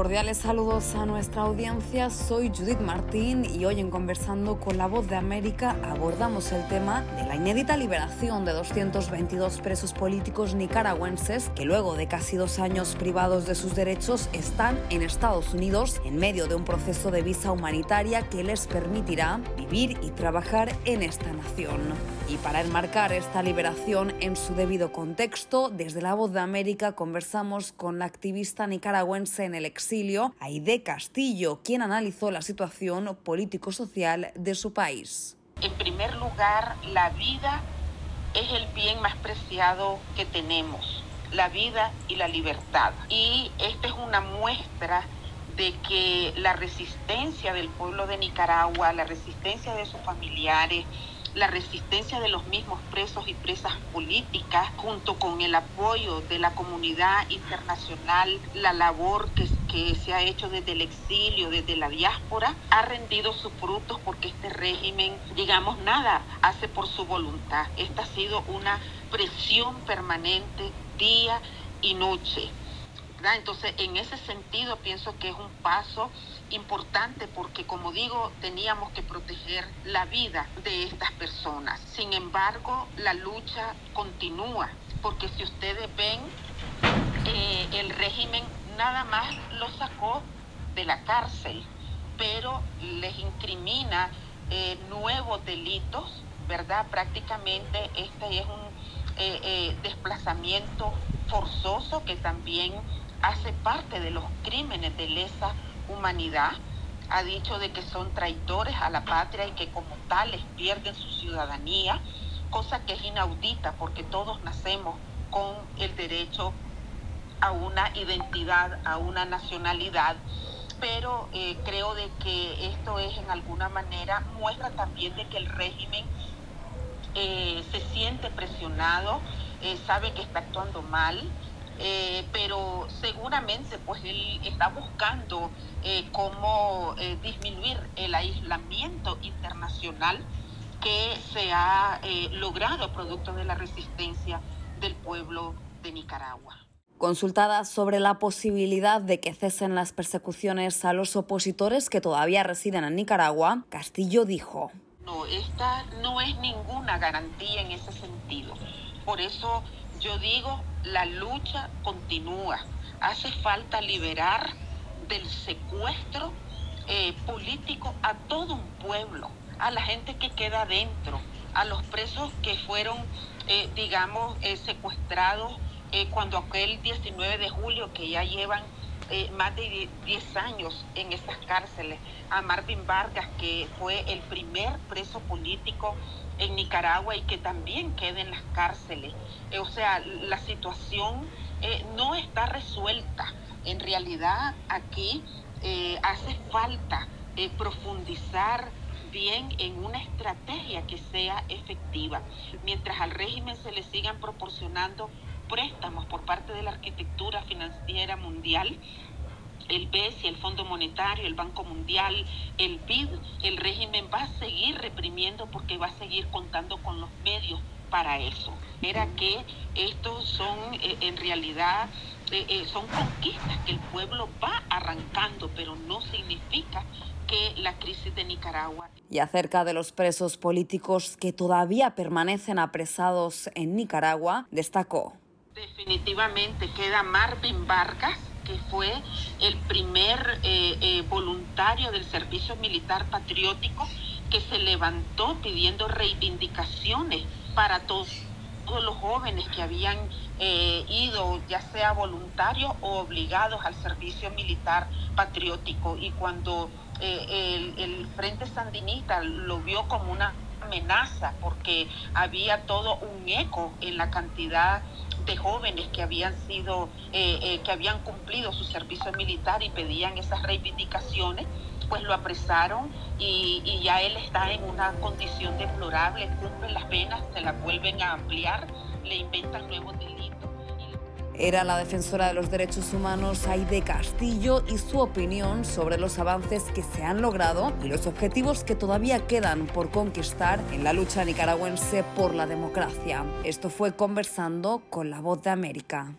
Cordiales saludos a nuestra audiencia, soy Judith Martín y hoy en Conversando con la Voz de América abordamos el tema de la inédita liberación de 222 presos políticos nicaragüenses que luego de casi dos años privados de sus derechos están en Estados Unidos en medio de un proceso de visa humanitaria que les permitirá vivir y trabajar en esta nación. Y para enmarcar esta liberación en su debido contexto, desde la Voz de América conversamos con la activista nicaragüense en el exilio, Aide Castillo, quien analizó la situación político-social de su país. En primer lugar, la vida es el bien más preciado que tenemos, la vida y la libertad. Y esta es una muestra de que la resistencia del pueblo de Nicaragua, la resistencia de sus familiares, la resistencia de los mismos presos y presas políticas, junto con el apoyo de la comunidad internacional, la labor que, se ha hecho desde el exilio, desde la diáspora, ha rendido sus frutos porque este régimen, digamos, nada hace por su voluntad. Esta ha sido una presión permanente día y noche. Entonces, en ese sentido, pienso que es un paso importante porque, como digo, teníamos que proteger la vida de estas personas. Sin embargo, la lucha continúa, porque si ustedes ven, eh, el régimen nada más lo sacó de la cárcel, pero les incrimina eh, nuevos delitos, ¿verdad? Prácticamente este es un eh, desplazamiento forzoso que también hace parte de los crímenes de lesa humanidad. Ha dicho de que son traidores a la patria y que como tales pierden su ciudadanía, cosa que es inaudita porque todos nacemos con el derecho a una identidad, a una nacionalidad, pero eh, creo de que esto es en alguna manera muestra también de que el régimen eh, se siente presionado, eh, sabe que está actuando mal, eh, pero seguramente pues él está buscando eh, cómo eh, disminuir el aislamiento internacional que se ha logrado producto de la resistencia del pueblo de Nicaragua. Consultada sobre la posibilidad de que cesen las persecuciones a los opositores que todavía residen en Nicaragua, Castillo dijo. No, esta no es ninguna garantía en ese sentido. Por eso yo digo, la lucha continúa. Hace falta liberar del secuestro eh, político a todo un pueblo, a la gente que queda dentro, a los presos que fueron, eh, digamos, eh, secuestrados cuando aquel 19 de julio, que ya llevan más de 10 años en esas cárceles, a Marvin Vargas, que fue el primer preso político en Nicaragua y que también quede en las cárceles. Eh, o sea, la situación eh, no está resuelta. En realidad aquí eh, hace falta profundizar bien en una estrategia que sea efectiva. Mientras al régimen se le sigan proporcionando préstamos por parte de la arquitectura financiera mundial, el BES y el Fondo Monetario, el Banco Mundial, el BID, el régimen va a seguir reprimiendo porque va a seguir contando con los medios para eso. Era que estos son eh, en realidad eh, eh, son conquistas que el pueblo va arrancando, pero no significa que la crisis de Nicaragua. Y acerca de los presos políticos que todavía permanecen apresados en Nicaragua, destacó. Definitivamente queda Marvin Vargas, que fue el primer eh, eh, voluntario del servicio militar patriótico que se levantó pidiendo reivindicaciones para todos, los jóvenes que habían eh, ido, ya sea voluntarios o obligados al servicio militar patriótico. Y cuando el, el Frente Sandinista lo vio como una amenaza porque había todo un eco en la cantidad de jóvenes que habían sido, eh, eh, que habían cumplido su servicio militar y pedían esas reivindicaciones, pues lo apresaron y, ya él está en una condición deplorable, cumple las penas, se las vuelven a ampliar, le inventan nuevos delitos era la defensora de los derechos humanos Aide Castillo y su opinión sobre los avances que se han logrado y los objetivos que todavía quedan por conquistar en la lucha nicaragüense por la democracia. Esto fue conversando con la voz de América.